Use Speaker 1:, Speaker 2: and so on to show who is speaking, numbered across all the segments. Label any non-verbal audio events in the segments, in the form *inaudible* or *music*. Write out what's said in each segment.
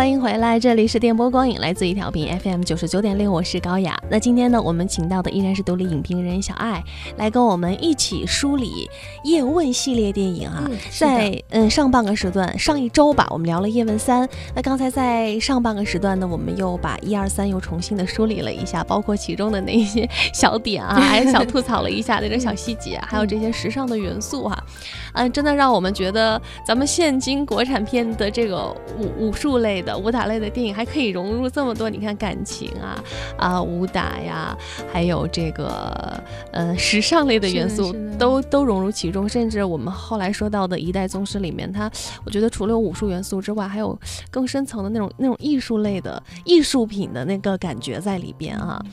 Speaker 1: 欢迎回来，这里是电波光影，来自一条屏 FM 九十九点六，我是高雅。那今天呢，我们请到的依然是独立影评人小爱，来跟我们一起梳理叶问系列电影啊。在嗯上半个时段，上一周吧，我们聊了叶问三。那刚才在上半个时段呢，我们又把一二三又重新的梳理了一下，包括其中的那些小点啊，*laughs* 还有小吐槽了一下那种小细节，还有这些时尚的元素哈。嗯，真的让我们觉得咱们现今国产片的这个武武术类的。武打类的电影还可以融入这么多，你看感情啊啊武打呀，还有这个呃时尚类的元素都都融入其中，甚至我们后来说到的一代宗师里面，它我觉得除了武术元素之外，还有更深层的那种那种艺术类的艺术品的那个感觉在里边啊，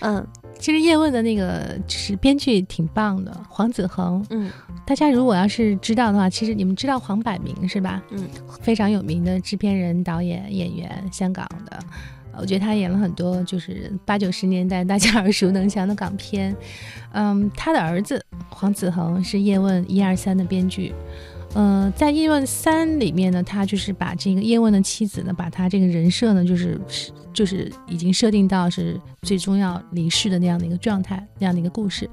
Speaker 2: 嗯。其实叶问的那个就是编剧挺棒的，黄子恒。嗯，大家如果要是知道的话，其实你们知道黄百鸣是吧？嗯，非常有名的制片人、导演、演员，香港的。我觉得他演了很多就是八九十年代大家耳熟能详的港片。嗯，他的儿子黄子恒是叶问一二三的编剧。嗯，在叶问三里面呢，他就是把这个叶问的妻子呢，把他这个人设呢，就是就是已经设定到是最终要离世的那样的一个状态，那样的一个故事。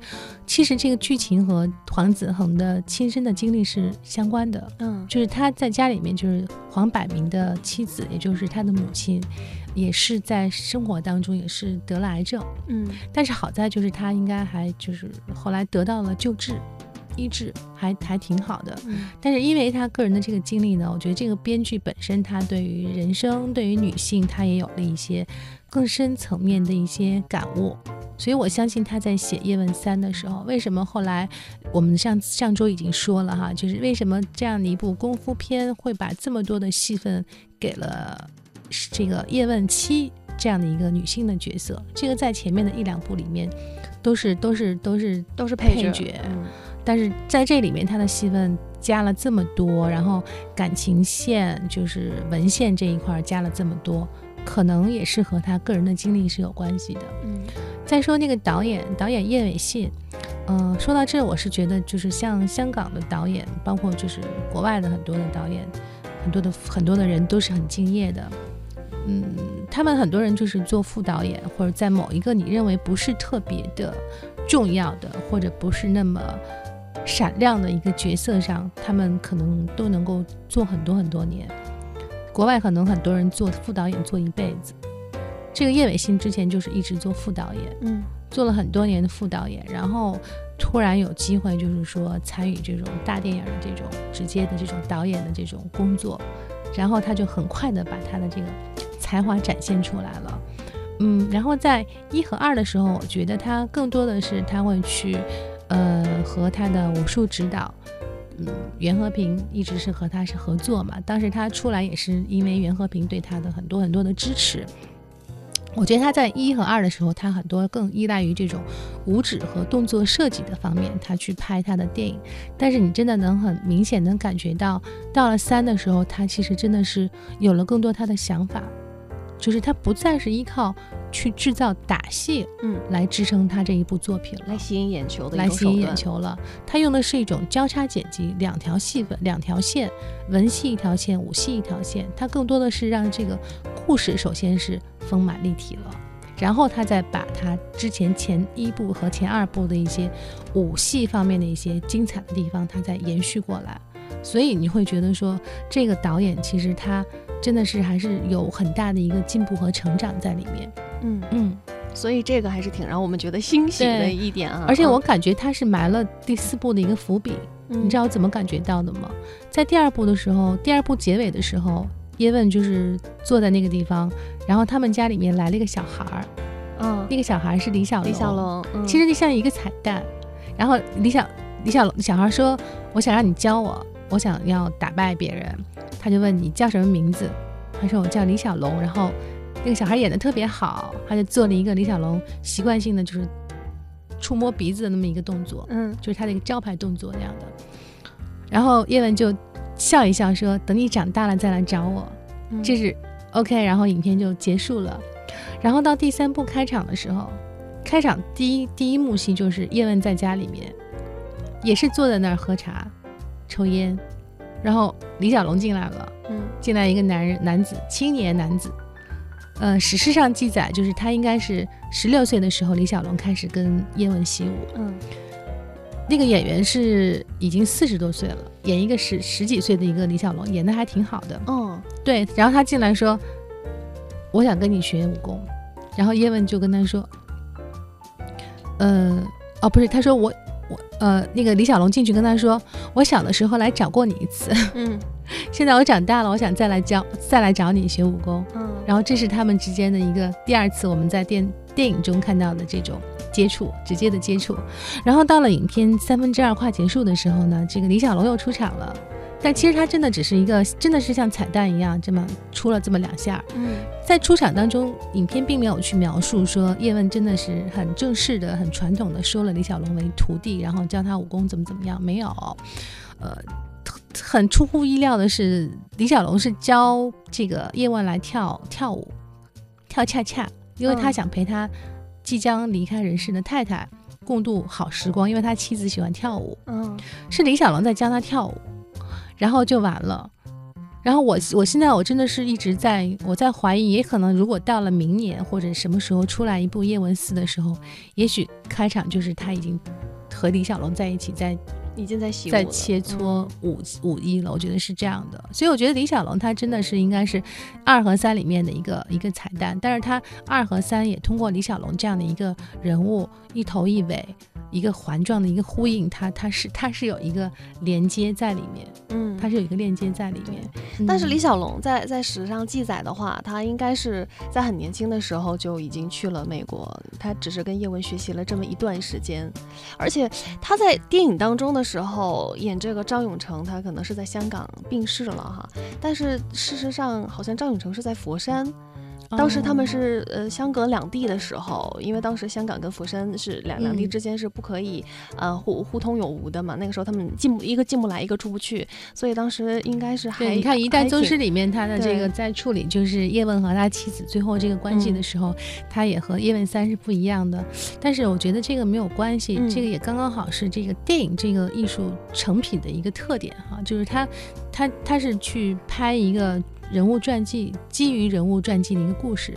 Speaker 2: 其实这个剧情和黄子恒的亲身的经历是相关的。嗯，就是他在家里面，就是黄百鸣的妻子，也就是他的母亲，也是在生活当中也是得了癌症。嗯，但是好在就是他应该还就是后来得到了救治。医治还还挺好的，但是因为他个人的这个经历呢，我觉得这个编剧本身他对于人生、对于女性，他也有了一些更深层面的一些感悟，所以我相信他在写《叶问三》的时候，为什么后来我们上上周已经说了哈，就是为什么这样的一部功夫片会把这么多的戏份给了这个叶问七这样的一个女性的角色？这个在前面的一两部里面都是都是都是
Speaker 1: 都是
Speaker 2: 配
Speaker 1: 角。
Speaker 2: 但是在这里面，他的戏份加了这么多，然后感情线就是文献这一块加了这么多，可能也是和他个人的经历是有关系的。嗯，再说那个导演，导演叶伟信，嗯，说到这，我是觉得就是像香港的导演，包括就是国外的很多的导演，很多的很多的人都是很敬业的。嗯，他们很多人就是做副导演，或者在某一个你认为不是特别的重要的，或者不是那么。闪亮的一个角色上，他们可能都能够做很多很多年。国外可能很多人做副导演做一辈子。这个叶伟信之前就是一直做副导演，嗯，做了很多年的副导演，然后突然有机会就是说参与这种大电影的这种直接的这种导演的这种工作，然后他就很快的把他的这个才华展现出来了。嗯，然后在一和二的时候，我觉得他更多的是他会去。呃，和他的武术指导，嗯，袁和平一直是和他是合作嘛。当时他出来也是因为袁和平对他的很多很多的支持。我觉得他在一和二的时候，他很多更依赖于这种舞指和动作设计的方面，他去拍他的电影。但是你真的能很明显能感觉到，到了三的时候，他其实真的是有了更多他的想法。就是他不再是依靠去制造打戏，嗯，来支撑他这一部作品，
Speaker 1: 来吸引眼球的，
Speaker 2: 来吸引眼球了。他用的是一种交叉剪辑，两条戏份，两条线，文戏一条线，武戏一条线。他更多的是让这个故事首先是丰满立体了，然后他再把他之前前一部和前二部的一些武戏方面的一些精彩的地方，他再延续过来。所以你会觉得说，这个导演其实他。真的是还是有很大的一个进步和成长在里面，
Speaker 1: 嗯嗯，所以这个还是挺让我们觉得欣喜的一点啊。
Speaker 2: 而且我感觉他是埋了第四部的一个伏笔，你知道我怎么感觉到的吗？在第二部的时候，第二部结尾的时候，叶问就是坐在那个地方，然后他们家里面来了一个小孩儿，嗯，那个小孩是李小龙，
Speaker 1: 李小龙，
Speaker 2: 其实就像一个彩蛋。然后李小李小龙小孩说：“我想让你教我，我想要打败别人。”他就问你叫什么名字，他说我叫李小龙。然后那个小孩演的特别好，他就做了一个李小龙习惯性的就是触摸鼻子的那么一个动作，嗯，就是他的一个招牌动作那样的。然后叶问就笑一笑说：“等你长大了再来找我。”这是 OK。然后影片就结束了。然后到第三部开场的时候，开场第一第一幕戏就是叶问在家里面，也是坐在那儿喝茶、抽烟。然后李小龙进来了，嗯，进来一个男人，男子，青年男子。呃，史诗上记载就是他应该是十六岁的时候，李小龙开始跟叶问习武。嗯，那个演员是已经四十多岁了，演一个十十几岁的一个李小龙，演的还挺好的。
Speaker 1: 嗯，
Speaker 2: 对。然后他进来说：“我想跟你学武功。”然后叶问就跟他说：“呃，哦，不是，他说我我呃，那个李小龙进去跟他说，我小的时候来找过你一次。嗯。*laughs* ”现在我长大了，我想再来教，再来找你学武功。嗯，然后这是他们之间的一个第二次我们在电电影中看到的这种接触，直接的接触。然后到了影片三分之二快结束的时候呢，这个李小龙又出场了，但其实他真的只是一个，真的是像彩蛋一样这么出了这么两下。嗯，在出场当中，影片并没有去描述说叶问真的是很正式的、很传统的收了李小龙为徒弟，然后教他武功怎么怎么样，没有。呃。很出乎意料的是，李小龙是教这个叶问来跳跳舞，跳恰恰，因为他想陪他即将离开人世的太太共度好时光，因为他妻子喜欢跳舞。嗯，是李小龙在教他跳舞，然后就完了。然后我我现在我真的是一直在我在怀疑，也可能如果到了明年或者什么时候出来一部叶问四的时候，也许开场就是他已经和李小龙在一起在。
Speaker 1: 已经在
Speaker 2: 在切磋武武艺了，我觉得是这样的，所以我觉得李小龙他真的是应该是二和三里面的一个一个彩蛋，但是他二和三也通过李小龙这样的一个人物一头一尾。一个环状的一个呼应，他他是他是有一个连接在里面，嗯，他是有一个链接在里面。
Speaker 1: 但是李小龙在在史上记载的话，他应该是在很年轻的时候就已经去了美国，他只是跟叶问学习了这么一段时间，而且他在电影当中的时候演这个张永成，他可能是在香港病逝了哈，但是事实上好像张永成是在佛山。当时他们是呃相隔两地的时候，因为当时香港跟佛山是两两地之间是不可以呃互互通有无的嘛。那个时候他们进一个进不来，一个出不去，所以当时应该是还
Speaker 2: 你看《一代宗师》里面他的这个在处理就是叶问和他妻子最后这个关系的时候，他也和叶问三是不一样的。但是我觉得这个没有关系，这个也刚刚好是这个电影这个艺术成品的一个特点哈，就是他他他是去拍一个。人物传记基于人物传记的一个故事，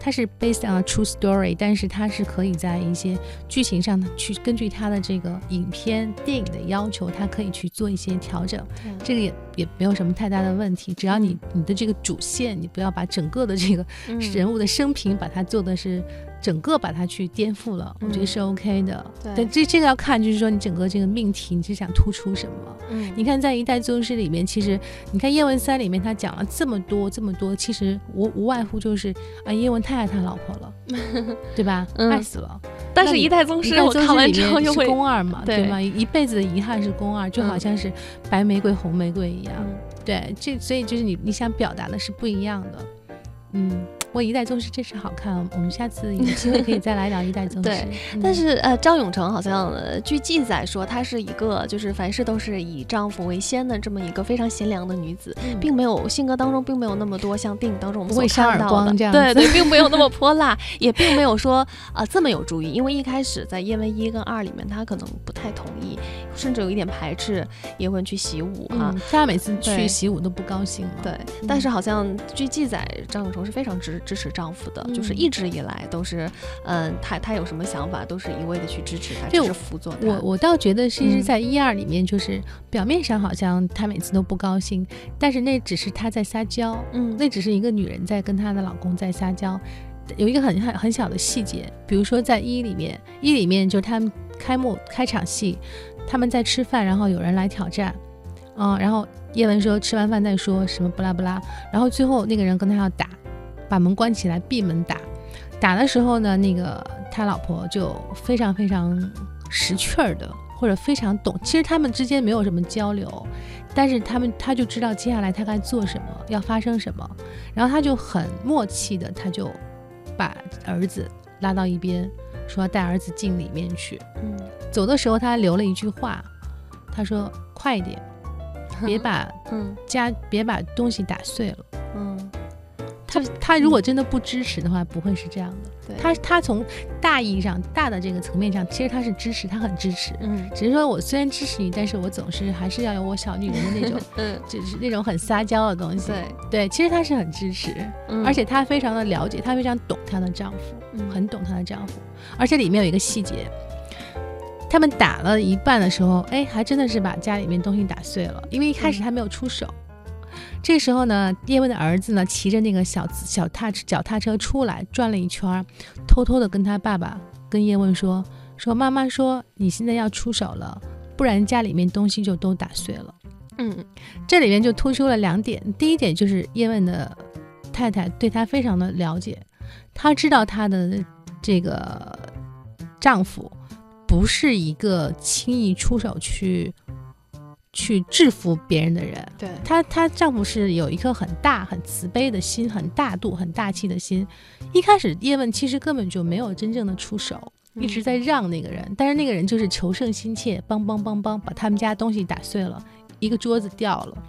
Speaker 2: 它是 based on a true story，但是它是可以在一些剧情上去根据它的这个影片电影的要求，它可以去做一些调整，这个也也没有什么太大的问题，只要你你的这个主线，你不要把整个的这个人物的生平把它做的是。整个把它去颠覆了，我觉得是 OK 的。
Speaker 1: 对，
Speaker 2: 这这个要看，就是说你整个这个命题，你是想突出什么？嗯，你看在《一代宗师》里面，其实你看叶问三里面，他讲了这么多这么多，其实无无外乎就是啊，叶问太爱他老婆了，*laughs* 对吧？爱死了。
Speaker 1: 但是《一代宗师》我看完之后又
Speaker 2: 会宫二嘛，对吗？一辈子的遗憾是宫二，就好像是白玫瑰红玫瑰一样。对，这所以就是你你想表达的是不一样的。嗯。我一代宗师真是好看，我们下次有机会可以再来聊一代宗师。
Speaker 1: 对，但是呃，张永成好像据记载说，她是一个就是凡事都是以丈夫为先的这么一个非常贤良的女子，并没有性格当中并没有那么多像电影当中我们所看到的，对对，并没有那么泼辣，也并没有说啊这么有主意。因为一开始在叶问一跟二里面，她可能不太同意，甚至有一点排斥叶问去习武啊。
Speaker 2: 她每次去习武都不高兴嘛。
Speaker 1: 对，但是好像据记载，张永成是非常支。支持丈夫的，就是一直以来都是，嗯，他他有什么想法，都是一味的去支持他，就是辅佐他。
Speaker 2: 我我倒觉得，其实，在一二里面，就是表面上好像他每次都不高兴，但是那只是他在撒娇，嗯，那只是一个女人在跟她的老公在撒娇。有一个很很很小的细节，比如说在一里面，一里面就他们开幕开场戏，他们在吃饭，然后有人来挑战，嗯，然后叶文说吃完饭再说什么不拉不拉，然后最后那个人跟他要打。把门关起来，闭门打。打的时候呢，那个他老婆就非常非常识趣儿的，或者非常懂。其实他们之间没有什么交流，但是他们他就知道接下来他该做什么，要发生什么。然后他就很默契的，他就把儿子拉到一边，说要带儿子进里面去。嗯，走的时候他留了一句话，他说：“快一点，*laughs* 别把嗯家别把东西打碎了。”嗯。他他如果真的不支持的话，不会是这样的。
Speaker 1: 对
Speaker 2: 他他从大意义上、大的这个层面上，其实他是支持，他很支持。
Speaker 1: 嗯
Speaker 2: 只是说我虽然支持你，但是我总是还是要有我小女人的那种，*laughs*
Speaker 1: 嗯，
Speaker 2: 就是那种很撒娇的东西。
Speaker 1: 对，
Speaker 2: 对，其实他是很支持，
Speaker 1: 嗯
Speaker 2: 而且她非常的了解，她非常懂她的丈夫，
Speaker 1: 嗯
Speaker 2: 很懂她的丈夫。而且里面有一个细节，他们打了一半的时候，哎，还真的是把家里面东西打碎了，因为一开始他没有出手。这时候呢，叶问的儿子呢骑着那个小小踏脚踏车出来，转了一圈，偷偷的跟他爸爸跟叶问说：“说妈妈说你现在要出手了，不然家里面东西就都打碎了。”
Speaker 1: 嗯
Speaker 2: 这里面就突出了两点，第一点就是叶问的太太对他非常的了解，她知道她的这个丈夫不是一个轻易出手去去制服别人的人，
Speaker 1: 对，
Speaker 2: 她她丈夫是有一颗很大、很慈悲的心，很大度、很大气的心。一开始叶问其实根本就没有真正的出手，一直在让那个人，但是那个人就是求胜心切，梆梆梆梆把他们家东西打碎了，一个桌子掉了。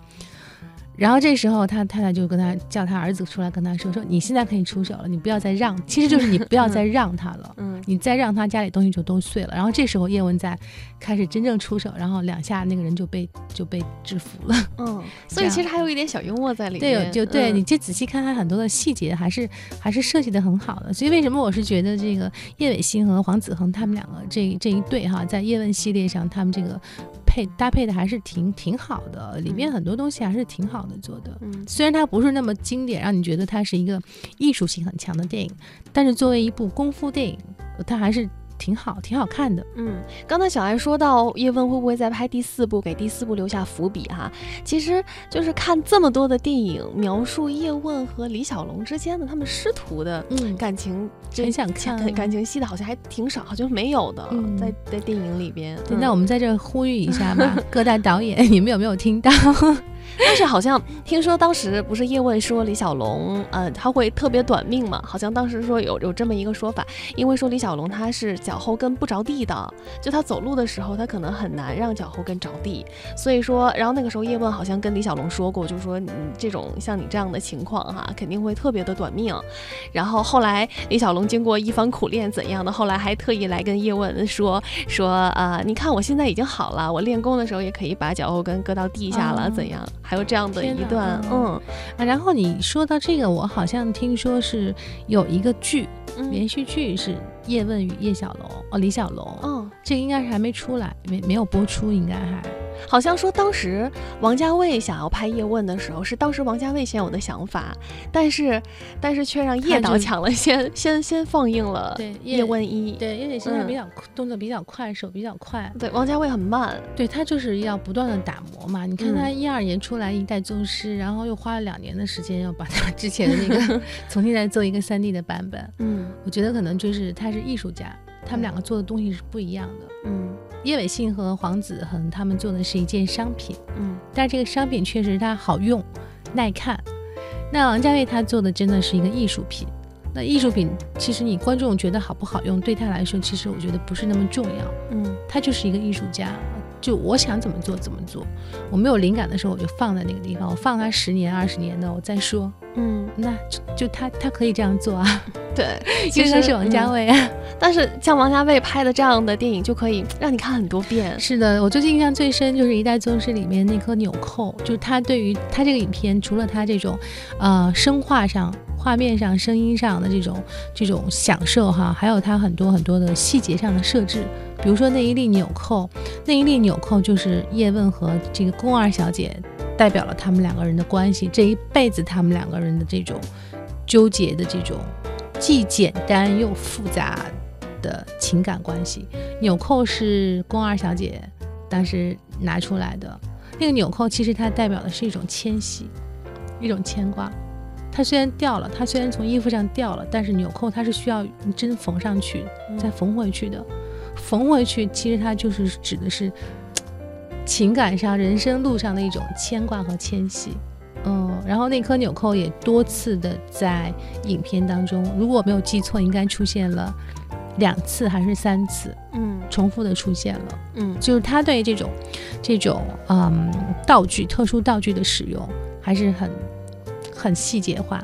Speaker 2: 然后这时候他太太就跟他叫他儿子出来跟他说说你现在可以出手了，你不要再让，其实就是你不要再让他了。
Speaker 1: 嗯
Speaker 2: 你再让他家里东西就都碎了，然后这时候叶问在开始真正出手，然后两下那个人就被就被制服了。
Speaker 1: 嗯，*laughs* 所以其实还有一点小幽默在里，面。
Speaker 2: 对就对、
Speaker 1: 嗯
Speaker 2: 你这仔细看，他很多的细节还是还是设计的很好的。所以为什么我是觉得这个叶伟信和黄子恒他们两个这这一对哈，在叶问系列上，他们这个配搭配的还是挺挺好的，里面
Speaker 1: 嗯
Speaker 2: 很多东西还是挺好的做的。
Speaker 1: 嗯
Speaker 2: 虽然它不是那么经典，让你觉得它是一个艺术性很强的电影，但是作为一部功夫电影，它还是挺好、挺好看的。
Speaker 1: 嗯，刚才小艾说到叶问会不会再拍第四部，给第四部留下伏笔哈？其实就是看这么多的电影描述叶问和李小龙之间的他们师徒的
Speaker 2: 嗯，
Speaker 1: 感情，这
Speaker 2: 很想看
Speaker 1: 感 *laughs* 感情戏的好像还挺少，好像没有的，
Speaker 2: 嗯
Speaker 1: 在在电影里边。
Speaker 2: 那我们在这呼吁一下吧，*laughs* 各大导演，你们有没有听到？
Speaker 1: 但是好像听说当时不是叶问说李小龙，呃，他会特别短命嘛？好像当时说有有这么一个说法，因为说李小龙他是脚后跟不着地的，就他走路的时候他可能很难让脚后跟着地，所以说，然后那个时候叶问好像跟李小龙说过，就说你这种像你这样的情况哈，肯定会特别的短命。然后后来李小龙经过一番苦练怎样的，后来还特意来跟叶问说说啊、你看我现在已经好了，我练功的时候也可以把脚后跟搁到地下了，怎样？还有这样的一段，
Speaker 2: 嗯。
Speaker 1: 嗯。
Speaker 2: 啊，然后你说到这个，我好像听说是有一个剧，
Speaker 1: 嗯。
Speaker 2: 连续剧是叶问与叶小龙，哦，李小龙，
Speaker 1: 嗯，
Speaker 2: 这个应该是还没出来，没没有播出，应该还。
Speaker 1: 好像说当时王家卫想要拍叶问的时候，是当时王家卫先有的想法，但是但是却让叶导抢了先 *laughs* 先先放映了
Speaker 2: 对
Speaker 1: 叶问一，
Speaker 2: 对，因为现在
Speaker 1: 嗯。
Speaker 2: 比较、动作比较快，手比较快，
Speaker 1: 对，王家卫很慢，
Speaker 2: 对他就是要不断的打磨嘛。你看
Speaker 1: 嗯。
Speaker 2: 他一二年出来一代宗师，然后又花了两年的时间要把他之前的那个 *laughs* 重新再做一个三 D 的版本。
Speaker 1: 嗯。
Speaker 2: 我觉得可能就是他是艺术家，他们两个做的东西是不一样的。
Speaker 1: 嗯
Speaker 2: 叶伟信和黄子恒他们做的是一件商品，
Speaker 1: 嗯
Speaker 2: 但这个商品确实它好用、耐看。那王家卫他做的真的是一个艺术品。那艺术品其实你观众觉得好不好用，对他来说其实我觉得不是那么重要。
Speaker 1: 嗯
Speaker 2: 他就是一个艺术家，就我想怎么做怎么做。我没有灵感的时候，我就放在那个地方，我放它十年二十年的，我再说。
Speaker 1: 嗯，
Speaker 2: 那就就他他可以这样做啊，*laughs*
Speaker 1: 对，
Speaker 2: 因
Speaker 1: 其实
Speaker 2: 是王家
Speaker 1: 嗯
Speaker 2: 卫啊。*laughs*
Speaker 1: 但是像王家卫拍的这样的电影，就可以让你看很多遍。
Speaker 2: 是的，我最近印象最深就是《一代宗师》里面那颗纽扣，就是他对于他这个影片，除了他这种，呃，声画上、画面上、声音上的这种这种享受哈，还有他很多很多的细节上的设置，比如说那一粒纽扣，那一粒纽扣就是叶问和这个宫二小姐代表了他们两个人的关系，这一辈子他们两个人的这种纠结的这种既简单又复杂的情感关系。纽扣是宫二小姐当时拿出来的，那个纽扣其实它代表的是一种牵系，一种牵挂。它虽然掉了，它虽然从衣服上掉了，但是纽扣它是需要针缝上去，再缝回去的。缝回去，其实它就是指的是 *tsk* 情感上、人生路上的一种牵挂和牵系。嗯，然后那颗纽扣也多次的在影片当中，如果我没有记错，应该出现了两次还是三次，
Speaker 1: 嗯
Speaker 2: 重复的出现了。
Speaker 1: 嗯
Speaker 2: 就是他对这种这种嗯道具、特殊道具的使用还是很很细节化。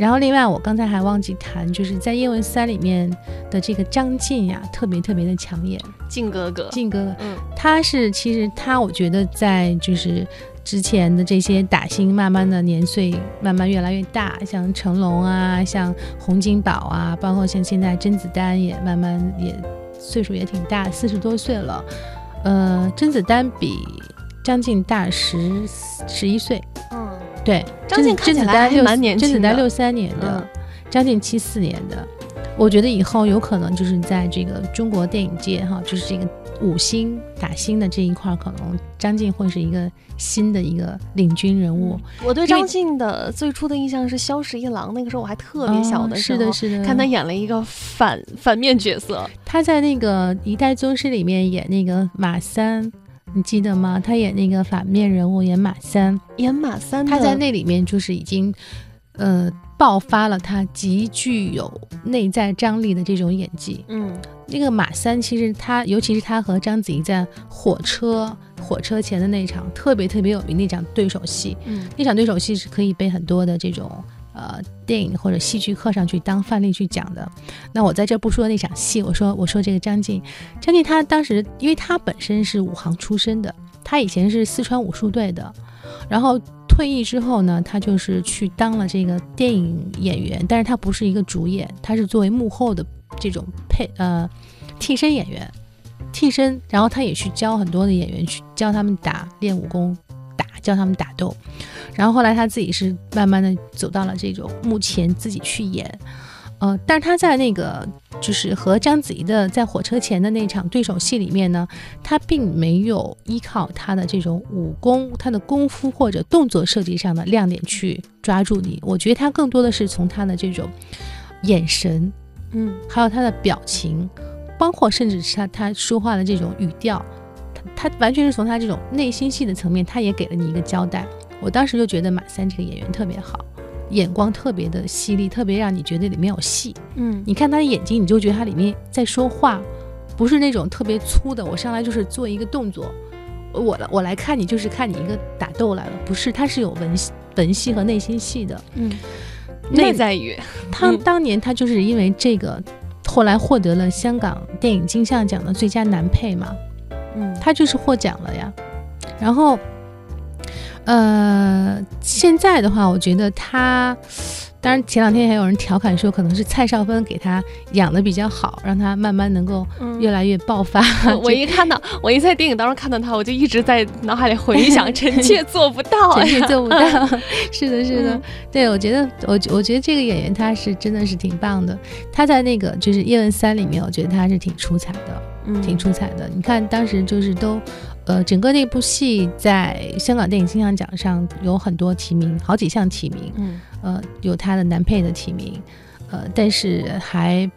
Speaker 2: 然后另外我刚才还忘记谈，就是在叶问三里面的这个张晋呀，特别特别的抢眼。
Speaker 1: 晋哥哥，
Speaker 2: 晋哥哥，
Speaker 1: 嗯，
Speaker 2: 他是其实他，我觉得在就是之前的这些打星，慢慢的年岁慢慢越来越大，像成龙啊，像洪金宝啊，包括像现在甄子丹也慢慢也岁数也挺大，四十多岁了。呃，甄子丹比张晋大十十一岁。
Speaker 1: 嗯，
Speaker 2: 对，
Speaker 1: 张晋看起来还蛮年轻
Speaker 2: 甄子丹六三年的，张晋七四年的。我觉得以后有可能就是在这个中国电影界哈，就是这个五星打星的这一块，可能张晋会是一个新的一个领军人物。
Speaker 1: 我对张晋的最初的印象是《萧十一郎》，那个时候我还特别小的
Speaker 2: 时候，是的，是的，
Speaker 1: 看他演了一个反反面角色。
Speaker 2: 他在那个《一代宗师》里面演那个马三，你记得吗？他演那个反面人物，演马三，
Speaker 1: 演马三。
Speaker 2: 他在那里面就是已经，呃。爆发了他极具有内在张力的这种演技。
Speaker 1: 嗯，
Speaker 2: 那个马三其实他，尤其是他和章子怡在火车火车前的那场特别特别有名那场对手戏。
Speaker 1: 嗯，
Speaker 2: 那场对手戏是可以被很多的这种呃电影或者戏剧课上去当范例去讲的。那我在这不说那场戏，我说我说这个张晋，张晋他当时因为他本身是武行出身的，他以前是四川武术队的，然后。退役之后呢，他就是去当了这个电影演员，但是他不是一个主演，他是作为幕后的这种配呃替身演员，替身，然后他也去教很多的演员去教他们打练武功，教他们打斗，然后后来他自己是慢慢的走到了这种幕前自己去演。呃，但是他在那个就是和章子怡的在火车前的那场对手戏里面呢，他并没有依靠他的这种武功、他的功夫或者动作设计上的亮点去抓住你。我觉得他更多的是从他的这种眼神，
Speaker 1: 嗯，
Speaker 2: 还有他的表情，包括甚至是他他说话的这种语调，他他完全是从他这种内心戏的层面，他也给了你一个交代。我当时就觉得马三这个演员特别好。眼光特别的犀利，特别让你觉得里面有戏。
Speaker 1: 嗯，
Speaker 2: 你看他的眼睛，你就觉得他里面在说话，不是那种特别粗的。我上来就是做一个动作，我来我来看你就是看你一个打斗来了，不是，他是有文文戏和内心戏的。
Speaker 1: 嗯，内在语。
Speaker 2: 他当年他就是因为这个，后来获得了香港电影金像奖的最佳男配嘛。
Speaker 1: 嗯，
Speaker 2: 他就是获奖了呀。然后。呃，现在的话，我觉得他，当然前两天还有人调侃说，可能是蔡少芬给他养的比较好，让他慢慢能够越来越爆发。*laughs*
Speaker 1: 我一看到，我一在电影当中看到他，我就一直在脑海里回想：*laughs* 臣妾做不到，*laughs*
Speaker 2: 臣妾做不到。是的，是的，对我觉得，我我觉得这个演员他是真的是挺棒的。他在那个就是《叶问三》里面，我觉得他是挺出彩的，挺出彩的。你看当时就是都。呃，整个那部戏在香港电影金像奖上有很多提名，好几项提名。
Speaker 1: 嗯，
Speaker 2: 呃，有他的男配的提名，呃，但是还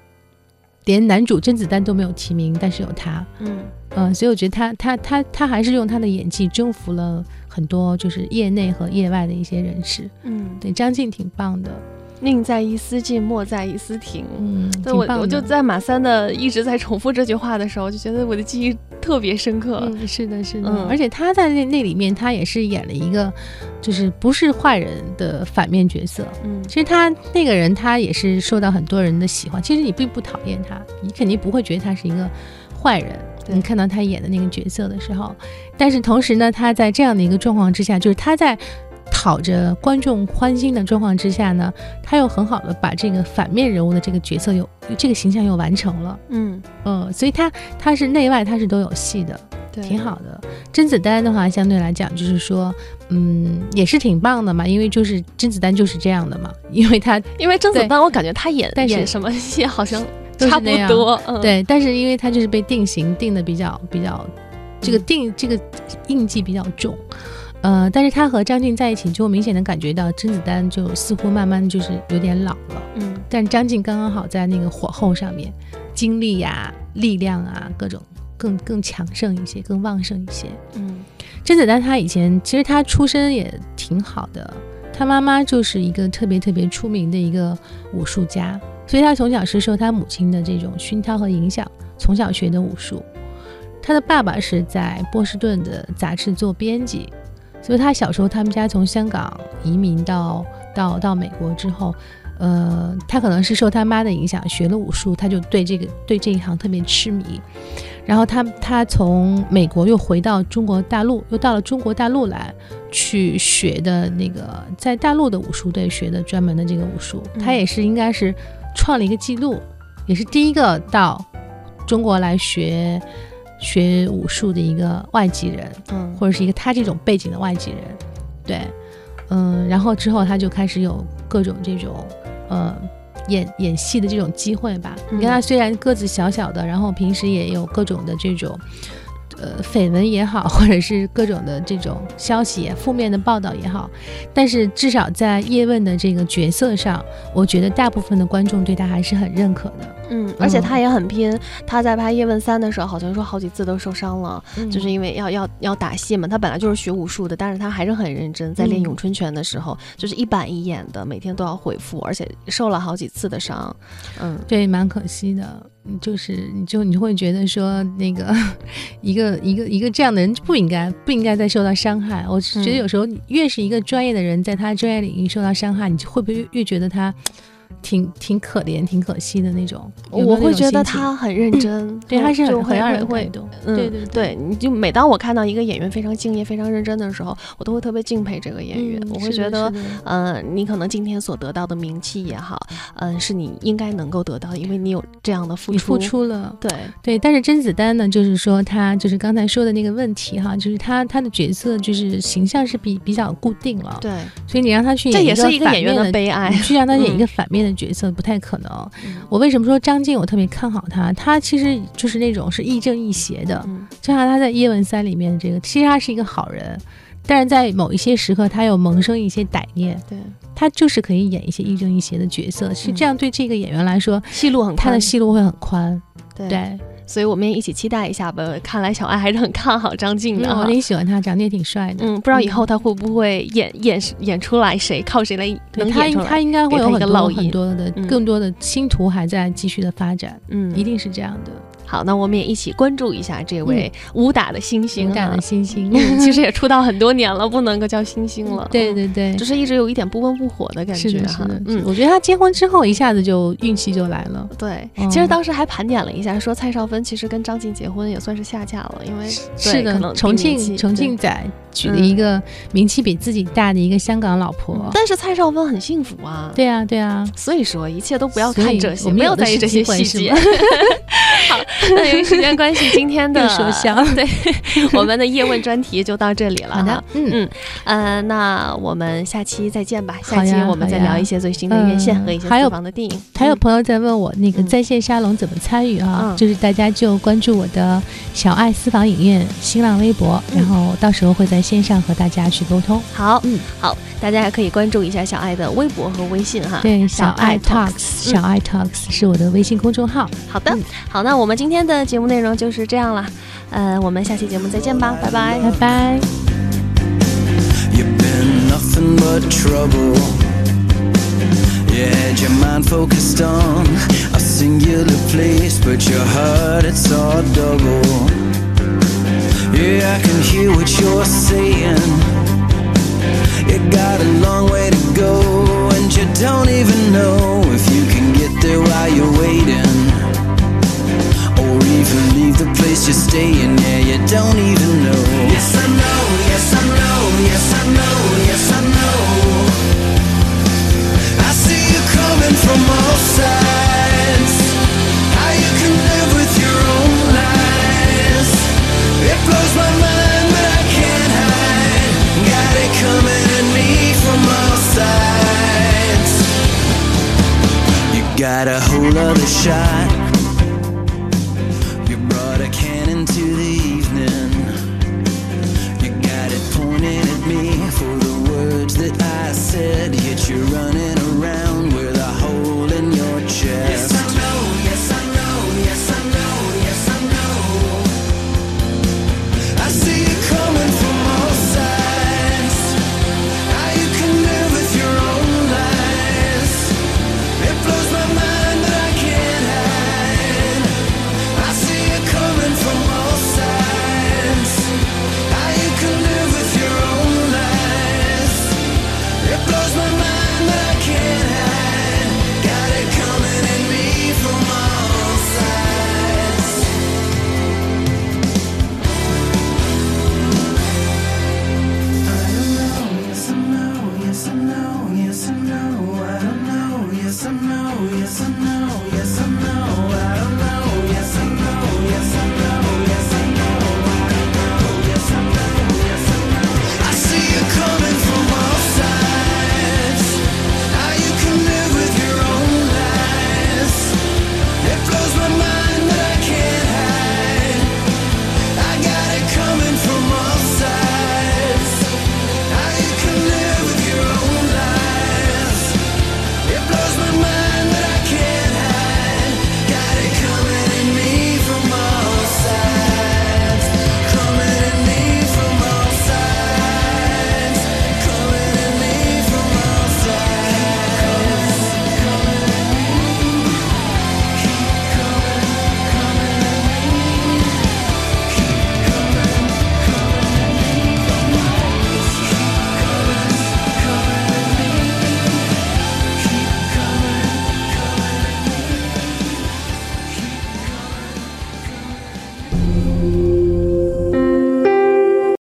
Speaker 2: 连男主甄子丹都没有提名，但是有他。
Speaker 1: 嗯，
Speaker 2: 呃，所以我觉得他他他他还是用他的演技征服了很多就是业内和业外的一些人士。
Speaker 1: 嗯，
Speaker 2: 对，张晋挺棒的。
Speaker 1: 宁在一丝进，莫在一丝停。
Speaker 2: 嗯，
Speaker 1: 对我我就在马三的一直在重复这句话的时候，就觉得我的记忆特别深刻。
Speaker 2: 嗯，是的，是的。嗯，而且他在那那里面，他也是演了一个，就是不是坏人的反面角色。
Speaker 1: 嗯，
Speaker 2: 其实他那个人，他也是受到很多人的喜欢。其实你并不讨厌他，你肯定不会觉得他是一个坏人。你看到他演的那个角色的时候，但是同时呢，他在这样的一个状况之下，就是他在。讨着观众欢心的状况之下呢，他又很好的把这个反面人物的这个角色又这个形象又完成了，
Speaker 1: 嗯。
Speaker 2: 嗯，所以他他是内外他是都有戏的，挺好的。甄子丹的话相对来讲就是说，嗯，也是挺棒的嘛，因为就是甄子丹就是这样的嘛，*laughs* 因为他 *laughs*
Speaker 1: 因为甄子丹我感觉他演
Speaker 2: 但
Speaker 1: 演什么戏好像差不多，
Speaker 2: 对，但是因为他就是被定型定的比较比较，这个定这个印记比较重。呃，但是他和张晋在一起，就明显的感觉到甄子丹就似乎慢慢就是有点老了，
Speaker 1: 嗯，
Speaker 2: 但张晋刚刚好在那个火候上面，精力呀、力量啊，各种更更强盛一些，更旺盛一些，
Speaker 1: 嗯，
Speaker 2: 甄子丹他以前其实他出身也挺好的，他妈妈就是一个特别特别出名的一个武术家，所以他从小是受他母亲的这种熏陶和影响，从小学的武术，他的爸爸是在波士顿的杂志做编辑。所以他小时候，他们家从香港移民到到到美国之后，呃，他可能是受他妈的影响，学了武术，他就对这个对这一行特别痴迷。然后他他从美国又回到中国大陆，又到了中国大陆来去学的那个在大陆的武术队学的专门的这个武术，他也是应该是创了一个记录，也是第一个到中国来学学武术的一个外籍人，
Speaker 1: 嗯，
Speaker 2: 或者是一个他这种背景的外籍人，对，嗯，然后之后他就开始有各种这种呃。演演戏的这种机会吧，你看他虽然个子小小的，然后平时也有各种的这种。呃，绯闻也好，*laughs* 或者是各种的这种消息、负面的报道也好，但是至少在叶问的这个角色上，我觉得大部分的观众对他还是很认可的。
Speaker 1: 嗯，而且他也很拼。他在拍叶问三的时候，好像说好几次都受伤了，就是因为要要要打戏嘛。他本来就是学武术的，但是他还是很认真，在练咏春拳的时候，就是一板一眼的，每天都要回复，而且受了好几次的伤。嗯，
Speaker 2: 对，蛮可惜的。就是你就你会觉得说那个一个一个一个这样的人不应该不应该再受到伤害。我觉得有时候越是一个专业的人，在他专业领域受到伤害，你就会不会越觉得他。挺挺可怜、挺可惜的那种，
Speaker 1: 我会觉得他很认真，
Speaker 2: 对，他是很
Speaker 1: 很
Speaker 2: 让人感动。对对
Speaker 1: 对，你就每当我看到一个演员非常敬业、非常认真的时候，我都会特别敬佩这个演员。我会觉得，嗯，你可能今天所得到的名气也好，嗯，是你应该能够得到，因为你有这样的付出，
Speaker 2: 付出了。
Speaker 1: 对
Speaker 2: 对，但是甄子丹呢，就是说他就是刚才说的那个问题哈，就是他他的角色就是形象是比比较固定了。
Speaker 1: 对，
Speaker 2: 所以你让他去演，
Speaker 1: 这也是一个
Speaker 2: 演
Speaker 1: 员的悲哀，
Speaker 2: 去让他演一个反面的角色不太可。可能，我为什么说张晋我特别看好他？他其实就是那种是亦正亦邪的，就像他在《叶问三》里面的这个，其实他是一个好人，但是在某一些时刻他又萌生一些歹念。
Speaker 1: 对，
Speaker 2: 他就是可以演一些亦正亦邪的角色，是这样对这个演员来说，
Speaker 1: 戏路很
Speaker 2: 他的戏路会很宽。
Speaker 1: 对。所以我们也一起期待一下吧。看来小爱还是很看好张晋的，
Speaker 2: 我挺喜欢他，长得也挺帅的。
Speaker 1: 嗯，不知道以后他会不会演演演出来谁靠谁来能
Speaker 2: 他他应该会有很多
Speaker 1: 很
Speaker 2: 多的更多的星途还在继续的发展。嗯，一定是这样的。
Speaker 1: 好，那我们也一起关注一下这位武打的星星，
Speaker 2: 武打的星。星，
Speaker 1: 其实也出道很多年了，不能够叫星星了。*laughs*
Speaker 2: 对对对，
Speaker 1: 就是一直有一点不温不火的感觉
Speaker 2: 哈。嗯，我觉得他结婚之后一下子就运气就来了。
Speaker 1: 对，其实当时还盘点了一下，说蔡少芬其实跟张晋结婚也算是下嫁了，因为
Speaker 2: 是的，重庆重庆仔娶了一个名气比自己大的一个香港老婆，
Speaker 1: 但是蔡少芬很幸福啊。
Speaker 2: 对啊，对啊，
Speaker 1: 所以说一切都不要看这些，
Speaker 2: 不
Speaker 1: 要在意这些细节。*laughs* 好，*laughs* 那由于时间关系，今天的 *laughs*
Speaker 2: 说笑，*laughs*
Speaker 1: 对我们的叶问专题就到这里了。
Speaker 2: 好的，
Speaker 1: 嗯嗯，呃，那我们下期再见吧。下期我们再聊一些最新的院线和一些
Speaker 2: 还有
Speaker 1: 的电影。
Speaker 2: 还有朋友在问我那个在线沙龙怎么参与啊？就是大家就关注我的小爱私房影院新浪微博，然后到时候会在线上和大家去沟通。
Speaker 1: 好，嗯，好，大家还可以关注一下小爱的微博和微信哈。
Speaker 2: 对，小爱 talks，小爱 talks 是我的微信公众号。
Speaker 1: 好的，好，那我们今天的节目内容就是这样了，呃，我们下期节目再见吧，拜拜，
Speaker 2: 拜拜。even leave the place you're staying. Yeah, you don't even know. Yes, I know, yes, I know,
Speaker 3: yes, I know,